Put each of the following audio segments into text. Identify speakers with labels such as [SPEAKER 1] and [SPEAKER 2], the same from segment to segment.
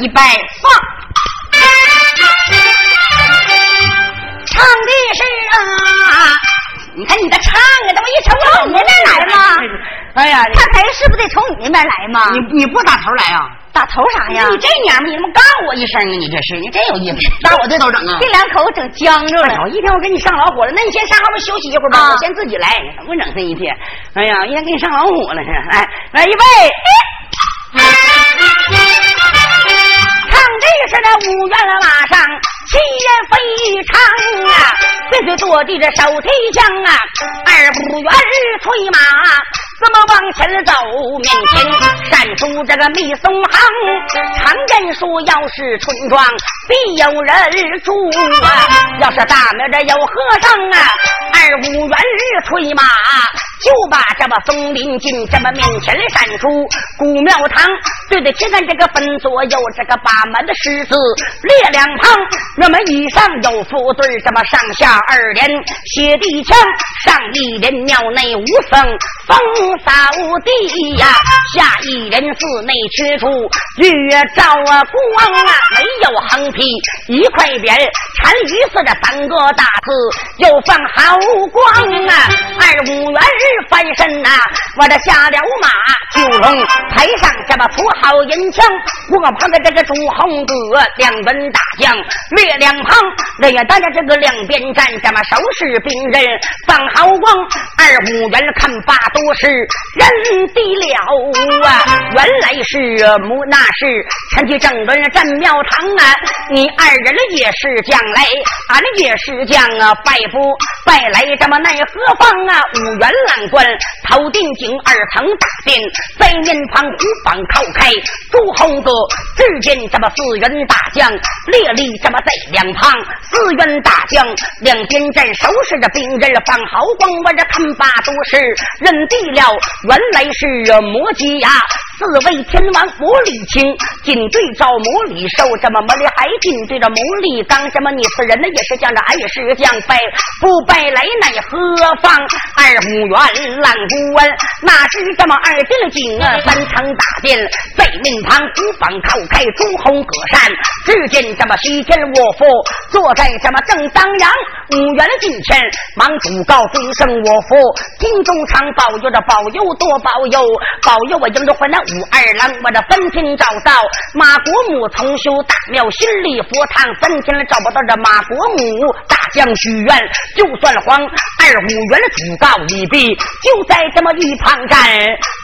[SPEAKER 1] 一拜放。唱的是啊，你看你的唱啊，怎么一瞅
[SPEAKER 2] 从你那边来吗？
[SPEAKER 1] 哎呀，
[SPEAKER 2] 看台是不是得从你那边来吗？
[SPEAKER 1] 你你不打头来啊？
[SPEAKER 2] 打头啥呀？
[SPEAKER 1] 你这娘们，你他妈告我一声啊！你这是，你真有意思，打我这头整啊？
[SPEAKER 2] 这两口整僵着了。
[SPEAKER 1] 一天我给你上老火了，那你先上后面休息一会儿吧，我先自己来。怎么整这一天？哎呀，一天给你上老火了是？来来，预备。唱这是那五元马上气焰非常啊，岁岁坐地这手提枪啊，二五元催马。怎么往前走？面前闪出这个密松行。常言说，要是村庄必有人住啊。要是大庙这有和尚啊，二五元日催马，就把这么松林进这么面前闪出古庙堂。对得起咱这个分左右这个把门的狮子列两旁。那么以上有副对，这么上下二连写地墙，上一人庙内无僧风。扫地呀，下一人寺内缺处月照啊光啊，没有横批一块匾，单于寺这三个大字又放好光啊。二五元日翻身呐，我这下了马，九龙台上这么铺好银枪，我旁的这个朱红哥两本大将略两旁，人员大家这个两边站，这么收拾兵刃放好光。二五元看罢多时。认得了啊，原来是母那是前去正论战庙堂啊，你二人也是将来，俺也是将啊，拜不拜来这么奈何方啊？五元郎官头顶顶二层大殿，在面旁虎榜靠开，朱红哥只见这么四员大将列立这么在两旁，四员大将两边站收拾着兵刃放好光，我这看罢都是认地了。原来是魔吉呀。四位天王魔力青，紧对照魔力寿，这么魔力海紧对着魔力刚，这么你四人呢也是将着俺也是将败不败来奈何方？二五元烂孤文，那是这么二进了井啊，三层大殿在命旁，五方靠开朱红格扇，只见这么西天卧佛坐在这么正当阳，五元近前忙主告尊声我佛，金中常保佑着保佑多保佑保佑我迎着回来。武二郎，我这分天找到马国母重修大庙，新立佛堂，分天了找不到这马国母大将许愿，就算黄二五元主告已毕，就在这么一旁站，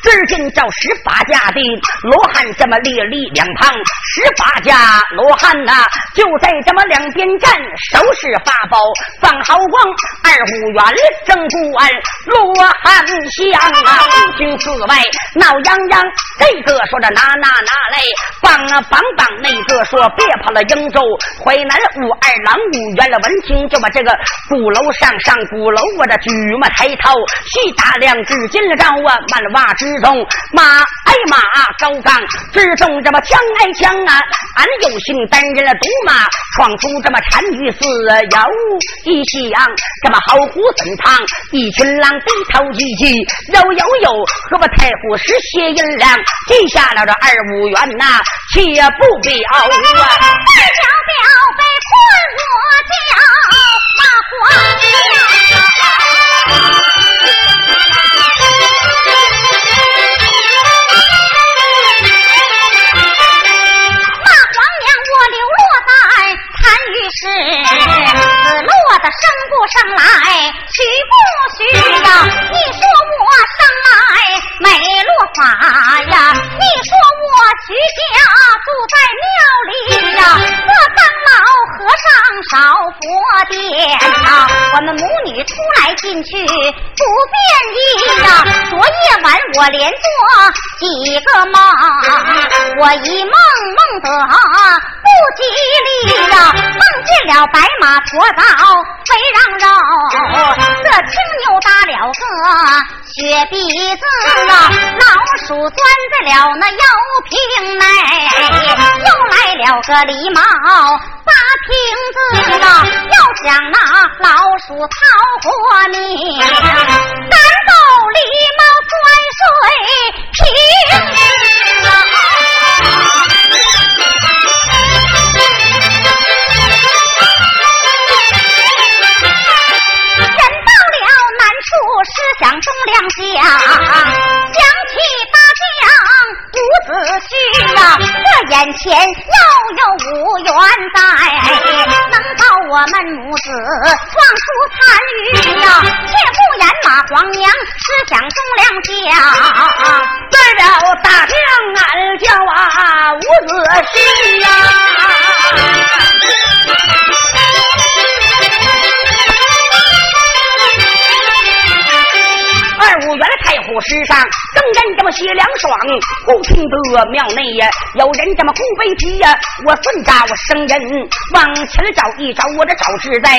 [SPEAKER 1] 只见这十八家的罗罗汉这么列立两旁，十八家罗汉呐，就在这么两边站，手持法宝放好光，二五元正不安，罗汉香啊，五军四外闹泱泱。这个说着拿拿拿来，棒啊棒棒；那个说别跑了，英州淮南武二郎武元了。闻听就把这个鼓楼上上鼓楼，我这举嘛抬头细打量，只见了张啊满瓦之中马挨马高岗之中这么枪挨枪啊，俺有幸担任了独马闯出这么单于寺有一响，这么好虎森堂一群狼低头一击，有有有，和我太湖是血银两。记下了这二五元呐，且不表啊！
[SPEAKER 2] 生不生来，许不许呀？你说我生来没落法呀？你说我徐家住在庙里呀？我当老和尚烧佛殿呐，我们母女出来进去不便意呀。昨夜晚我连做几个梦，我一梦梦得不吉，了白马驮到肥羊肉，这青牛打了个。雪鼻子啊，老鼠钻在了那药瓶内，又来了个狸猫拔瓶子啊，要想那老鼠逃活命，赶走狸猫钻水瓶思想忠良相，想起大将伍子胥啊，这眼前又有五员在，能保我们母子壮出残余呀、啊，切不言马皇娘思想忠良相，
[SPEAKER 1] 为了大将俺叫啊伍子胥呀、啊。二五元的太湖石上，更人这么写凉爽。忽听得庙内呀，有人这么哭悲啼呀。我顺着我生人往前找一找，我这找是在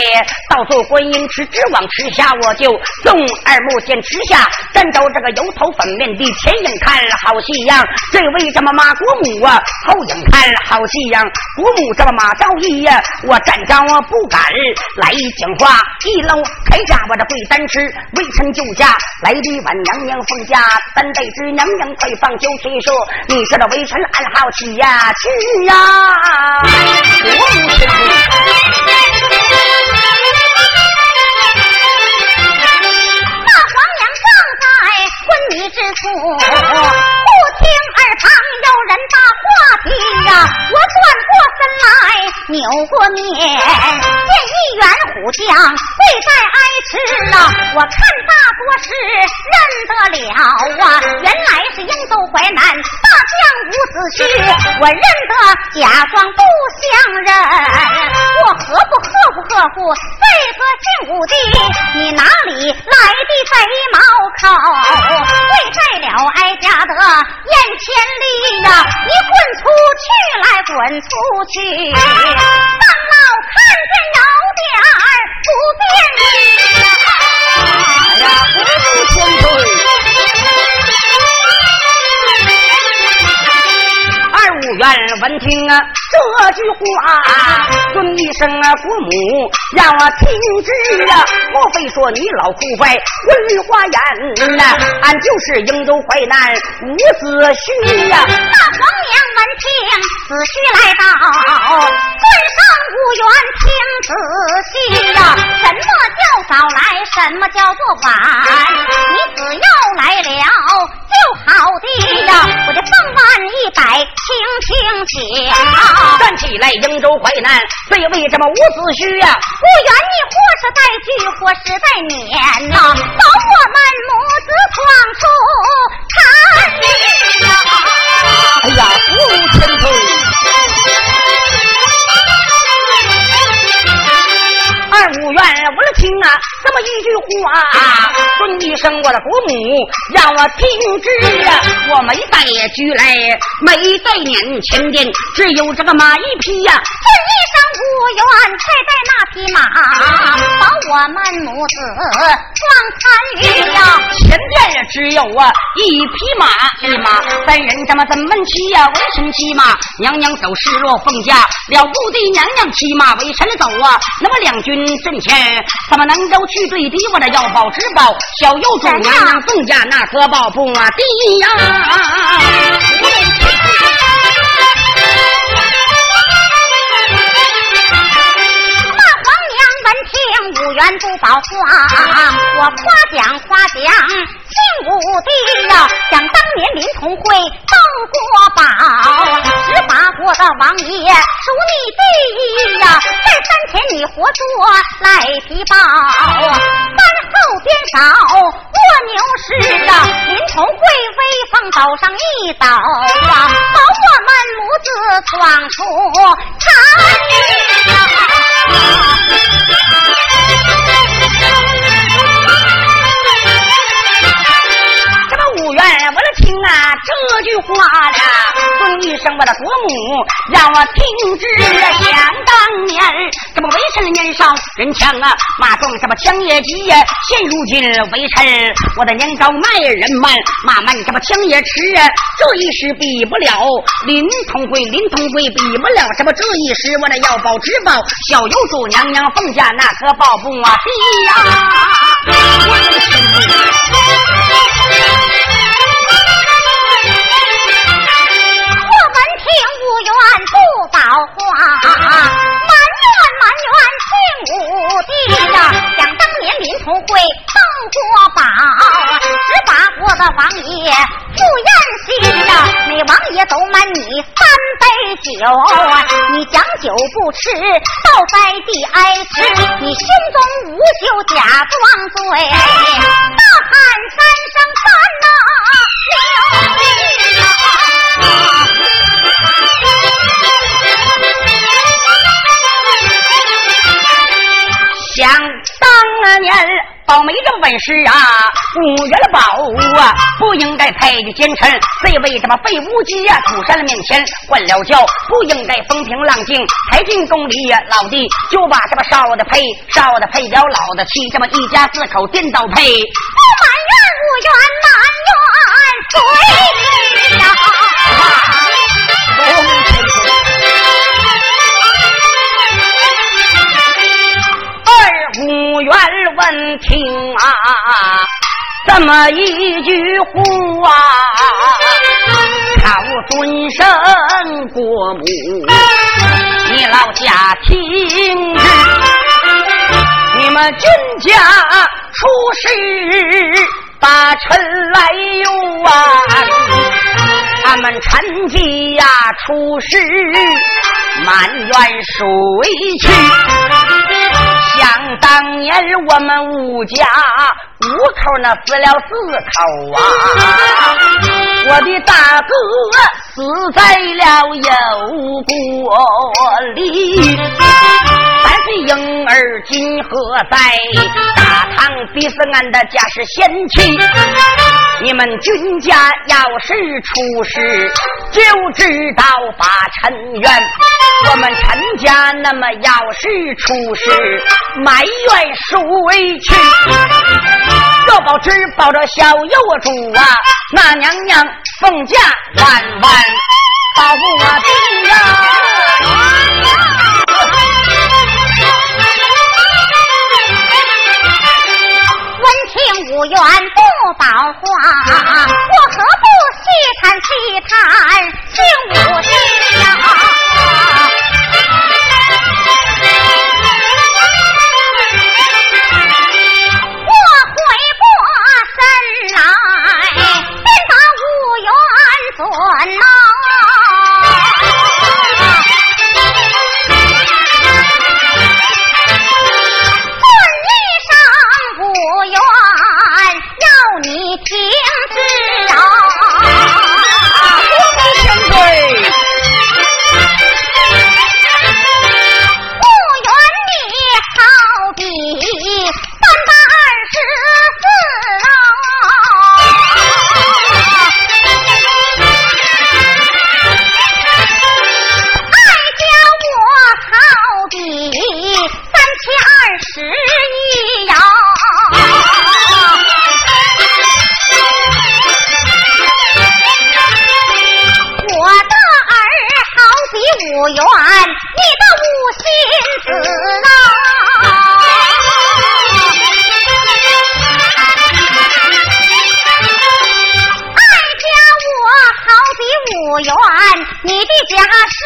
[SPEAKER 1] 到做观音池，直往池下我就纵二目见池下，站着这个油头粉面的前影看好戏样。这位这么马国母啊，后影看好戏样。国母这么马昭义呀，我站着我不敢来讲话。一搂开家我这跪单吃，微臣就驾来。美丽万娘娘奉驾，三代之娘娘快放酒催说，你说这微臣俺好奇呀，去呀！我
[SPEAKER 2] 昏迷之处。听耳旁有人把话题呀，我转过身来扭过面，见一员虎将跪在哀池啊，我看大多是认得了啊，原来是英州淮南大将伍子胥，我认得假装不相认，我何不贺不贺乎这个姓武的？你哪里来的贼毛口？跪在了哀家的。眼前里呀，你滚出去来，滚出去！当老看见有点
[SPEAKER 1] 不便呀，不住千岁。不愿闻听啊这句话，尊一声啊国母，让我听之啊。莫非说你老酷坏昏花眼呐？俺就是瀛州淮南伍子胥呀。
[SPEAKER 2] 大皇娘闻听，子胥来到，尊上无缘听仔细呀。什么叫早来？什么叫做晚？你只要来了。就好的呀，我这凤万一百，轻轻讲。
[SPEAKER 1] 站起来，英州淮南，这为这么伍子胥呀？
[SPEAKER 2] 不愿你或是带去，或是带撵呐，保我们母子闯出残局呀！
[SPEAKER 1] 哎呀，不千岁。二五院，我来听啊，这么一句话，尊一声我的国母，让我听之啊。我没带驹来，没带撵前边，只有这个马一匹呀。
[SPEAKER 2] 尊一声五元，再带那匹马，把我们母子撞残余呀。
[SPEAKER 1] 前边只有啊一匹马，一马三人这么怎么骑呀？为什么骑马，娘娘走失落凤驾，了不得娘娘骑马为臣走啊。那么两军。阵前怎么能够去对敌？我的要报之报，小幼主娘娘凤家那可保不低呀？
[SPEAKER 2] 马皇娘闻听五元不保话，我夸奖夸奖。姓武的呀，想当年林同会斗国宝，十八国的王爷数你第一呀，在山前你活捉赖皮豹，山后边少蜗牛似的，林同会威风走上一刀啊，保我们母子闯出残
[SPEAKER 1] 五我来听啊这句话呀，尊一声我的国母，让我听之。想当年，这么为臣年少人强啊，马壮这么枪也急呀。现如今为臣，我的年高迈人慢，马慢这么枪也迟啊。这一时比不了林通贵，林通贵比不了什么这一时，我的要报之报，小有主娘娘凤家那可报不啊低
[SPEAKER 2] 呀。愿不报话，埋怨埋怨姓武的呀！想当年林同会斗国宝，十八国的王爷赴宴席呀，每王爷都满你三杯酒。你将酒不吃，倒在地挨吃。你胸中无酒，假装醉，大喊三声三呐，
[SPEAKER 1] 想当年宝没这本事啊，五元的宝啊，不应该配的奸臣。谁为什么被无极呀出山的面前换了轿？不应该风平浪静，抬进宫里呀，老弟就把这么少的配，少的配了老的妻，这么一家四口颠倒配。
[SPEAKER 2] 不满愿无怨满怨随
[SPEAKER 1] 五元闻听啊，这么一句话，靠尊生过母，你老家听着，你们君家出事把臣来用啊，俺们陈家呀出事埋怨谁去？想当年我们吴家五口那死了四口啊，我的大哥死在了油锅里，三岁婴儿今何在？大唐逼死俺的家是贤妻，你们君家要是出事，就知道把陈冤。我们陈家那么要是出事。埋怨谁去？肉包只抱着小幼主啊，那娘娘凤驾万万保护我的呀！
[SPEAKER 2] 闻听五元不保花，我何不细谈细谈听武事呀？啊。五元你的五心子啊。哀家
[SPEAKER 1] 我好比五元你的家是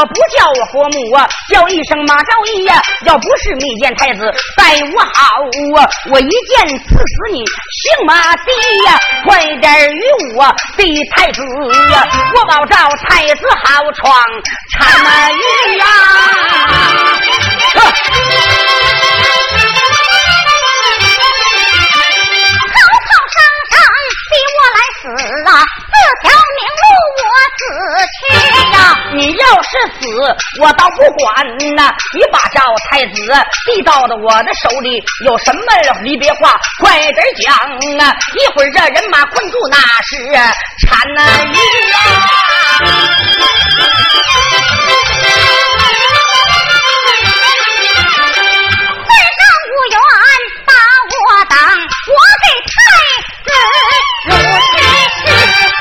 [SPEAKER 1] 我不叫我活母啊，叫一声马昭义呀。要不是密见太子待我好啊，我一剑刺死你，姓马的呀！快点与我的太子呀，我保照太子好闯参与呀！要。是死，我倒不管呐！你把赵太子递到的我的手里，有什么离别话，快点讲啊！一会儿这人马困住，那是单于呀。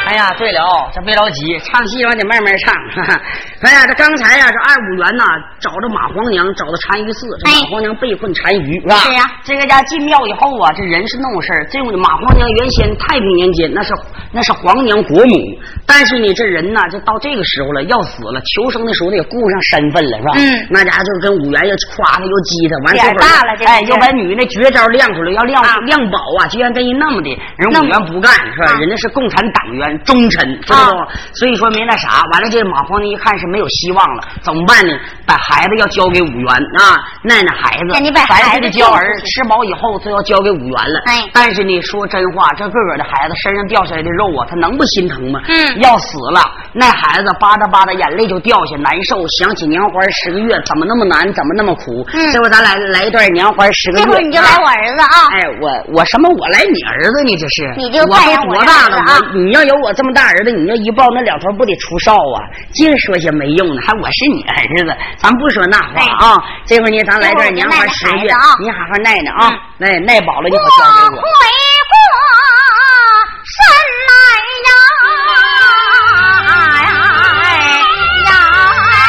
[SPEAKER 1] 哎呀，对了，这别着急，唱戏完得慢慢唱。哎呀，这刚才呀，这二五元呐，找着马皇娘，找到单于寺，这马皇娘被困单于，是吧？
[SPEAKER 2] 是呀。
[SPEAKER 1] 这个家进庙以后啊，这人是弄事儿。这马皇娘原先太平年间那是那是皇娘国母，但是呢，这人呢，就到这个时候了，要死了，求生的时候得顾上身份了，是吧？
[SPEAKER 2] 嗯。
[SPEAKER 1] 那家伙就跟五元又夸他又激他，完
[SPEAKER 2] 这会儿大了，
[SPEAKER 1] 哎，又把女的绝招亮出来，要亮亮宝啊，居然跟人那么的，人五元不干，是吧？人家是共产党员忠臣。知道吗所以说没那啥，完了这马皇帝一看是没有希望了，怎么办呢？把孩子要交给五元啊，奶奶孩子，
[SPEAKER 2] 孩
[SPEAKER 1] 子的娇儿吃饱以后就要交给五元了。
[SPEAKER 2] 哎，
[SPEAKER 1] 但是呢，说真话，这个个的孩子身上掉下来的肉啊，他能不心疼吗？
[SPEAKER 2] 嗯，
[SPEAKER 1] 要死了，那孩子吧嗒吧嗒眼泪就掉下，难受。想起娘怀十个月，怎么那么难，怎么那么苦？
[SPEAKER 2] 嗯，
[SPEAKER 1] 这回咱来来一段娘怀十个月。
[SPEAKER 2] 这会你就来我儿子啊？
[SPEAKER 1] 哎，我我什么？我来你儿子呢？这是？
[SPEAKER 2] 你就
[SPEAKER 1] 我都多大了？
[SPEAKER 2] 我
[SPEAKER 1] 你要有我这么大儿子，你要一抱那两头不得出哨啊？净说些没用的，还我是你儿子，咱不说那话啊。这会儿呢，咱来段娘怀十个月，你好好耐耐啊，耐耐饱了你可交给我。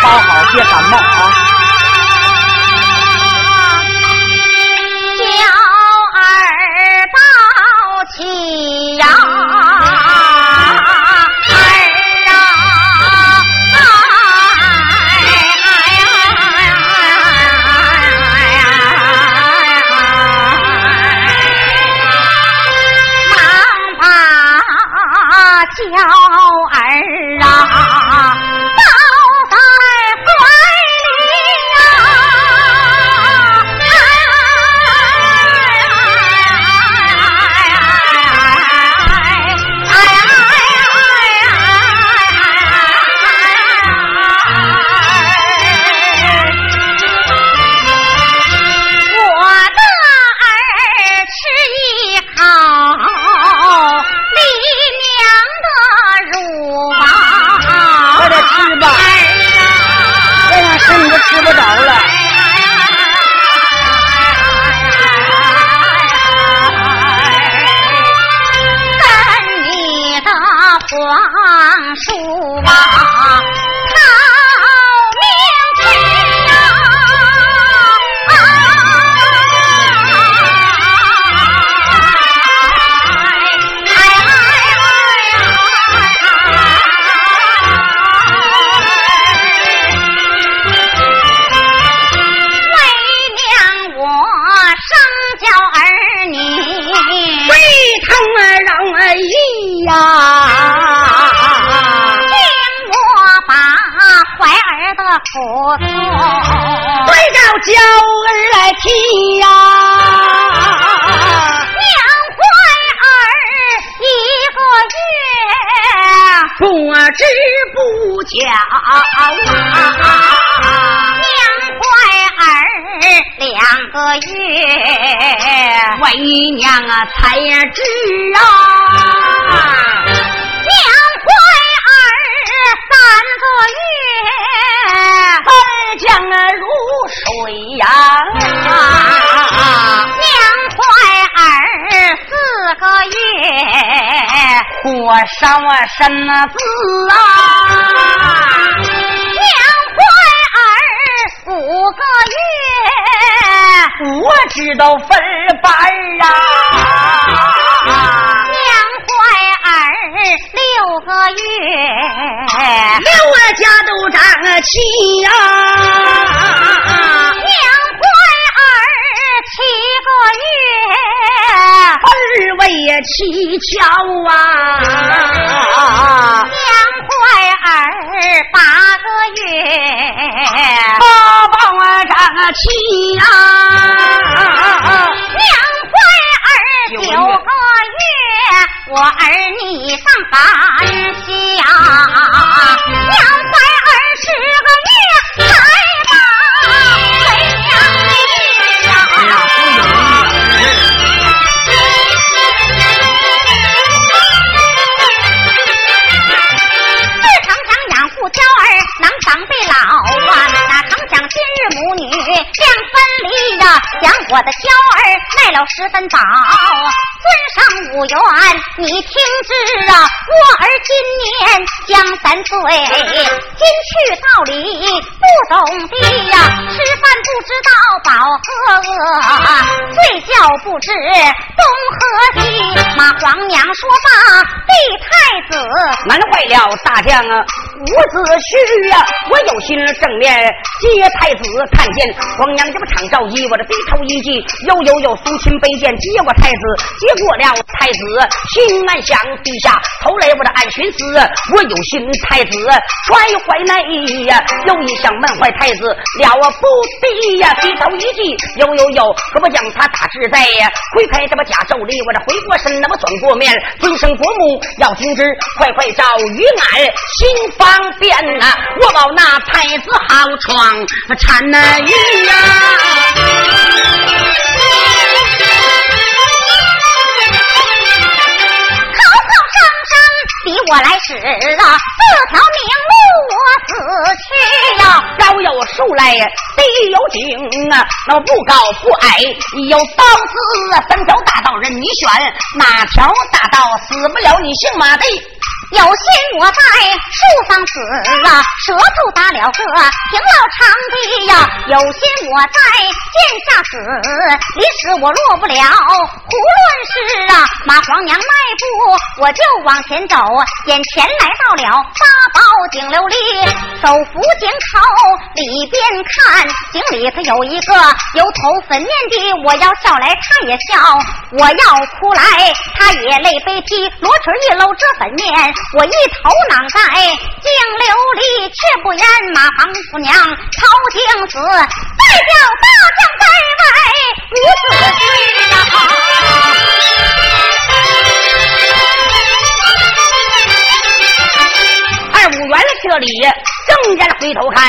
[SPEAKER 1] 包好别感冒啊。
[SPEAKER 2] 不错，对照娇儿来听呀。
[SPEAKER 1] 娘怀儿一个月，不知不讲啊。
[SPEAKER 2] 娘怀儿两个月，为娘啊才知啊。
[SPEAKER 1] 娘怀儿三个月。将如水呀。
[SPEAKER 2] 娘怀儿四个月，
[SPEAKER 1] 火烧身子啊。
[SPEAKER 2] 娘怀儿五个
[SPEAKER 1] 月，我知道分班啊。
[SPEAKER 2] 六个月，
[SPEAKER 1] 六个家都长齐呀。
[SPEAKER 2] 娘怀儿七个月，
[SPEAKER 1] 儿为七巧啊。
[SPEAKER 2] 娘怀儿八个月，
[SPEAKER 1] 八宝长齐呀。
[SPEAKER 2] 娘怀儿九个月，我儿女上感乡，娘在儿十个女才吧？谁娘的呀？哎呀，不能！自成长养父娇儿，能防备老啊。哪成想今日母女两分离呀、啊？养我的娇儿耐了十分饱。尊上无缘，你听之啊，我儿今年将三岁，今去道理不懂的呀，吃饭不知道饱和饿，睡觉不知东和西。马皇娘说罢，帝太子，
[SPEAKER 1] 难坏了大将啊，伍子胥呀，我有心正面接太子，看见皇娘这么长诏仪，我这低头一记，又又又苏秦背剑接我太子，接过了太子，心暗想陛下，头来我的暗寻思，我有心太子摔坏内呀，又一想闷坏太子了不得呀，低头一记，又又又可不将他打致在呀，挥开这么假咒里，我这回过身，那么转过面，尊生国母要听之，快快召于俺心方便呐，我保那太子好闯产那玉呀。
[SPEAKER 2] 比我来使啊！四条明路我死去呀！
[SPEAKER 1] 高有树来，低有井啊！那不高不矮，有刀子三条大道任你选，哪条大道死不了你姓马的？
[SPEAKER 2] 有心我在树上死啊，舌头打了个挺老长的呀。有心我在剑下死，你死我落不了。胡论是啊，马皇娘迈步我就往前走，眼前来到了八宝井琉璃，手扶井口里边看，井里头有一个油头粉面的，我要笑来他也笑，我要哭来他也泪悲啼，罗裙一搂遮粉面。我一头脑袋净流里，却不言马皇夫娘朝廷死，再叫大将在外无子婿
[SPEAKER 1] 呀！二五元这里。猛然回头看，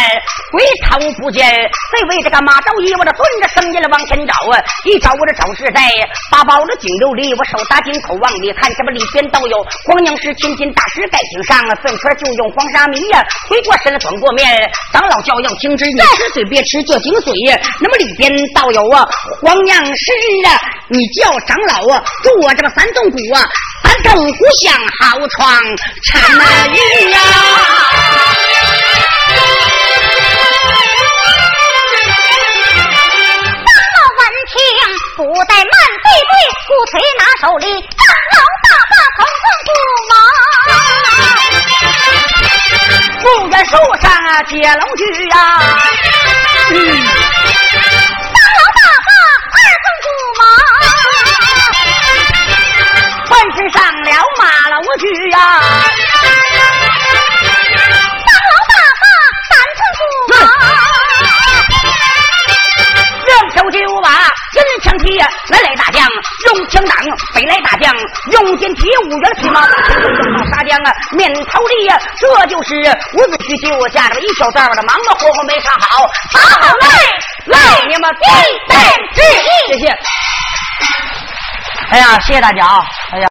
[SPEAKER 1] 回头不见。这位这个马昭义，我这顺着声音往前找啊，一找我这找是在八宝的井流里，我手搭井口往里看，这么里边都有黄娘师千金大师盖井上啊，粪圈就用黄沙米呀。回过身来转过面，长老叫要听之，你吃水别吃这井水呀。那么里边倒有啊黄娘师啊，你叫长老啊，祝我这个三洞谷啊，三洞谷像好床产那玉呀。
[SPEAKER 2] 不怠慢，对对，鼓槌拿手里，长老大发头
[SPEAKER 1] 上不忙。不远树上啊，接龙驹呀。
[SPEAKER 2] 嗯。大发二更
[SPEAKER 1] 不忙。换身上了马老驹呀。提，来来大将用枪挡，北来大将用剑劈，五元飞马用到杀将啊，面头利呀，这就是伍子胥就下着一小道的忙忙活活没杀好，
[SPEAKER 2] 好好来
[SPEAKER 1] 来，你们必备之意，谢谢。哎呀，谢谢大家啊，哎呀。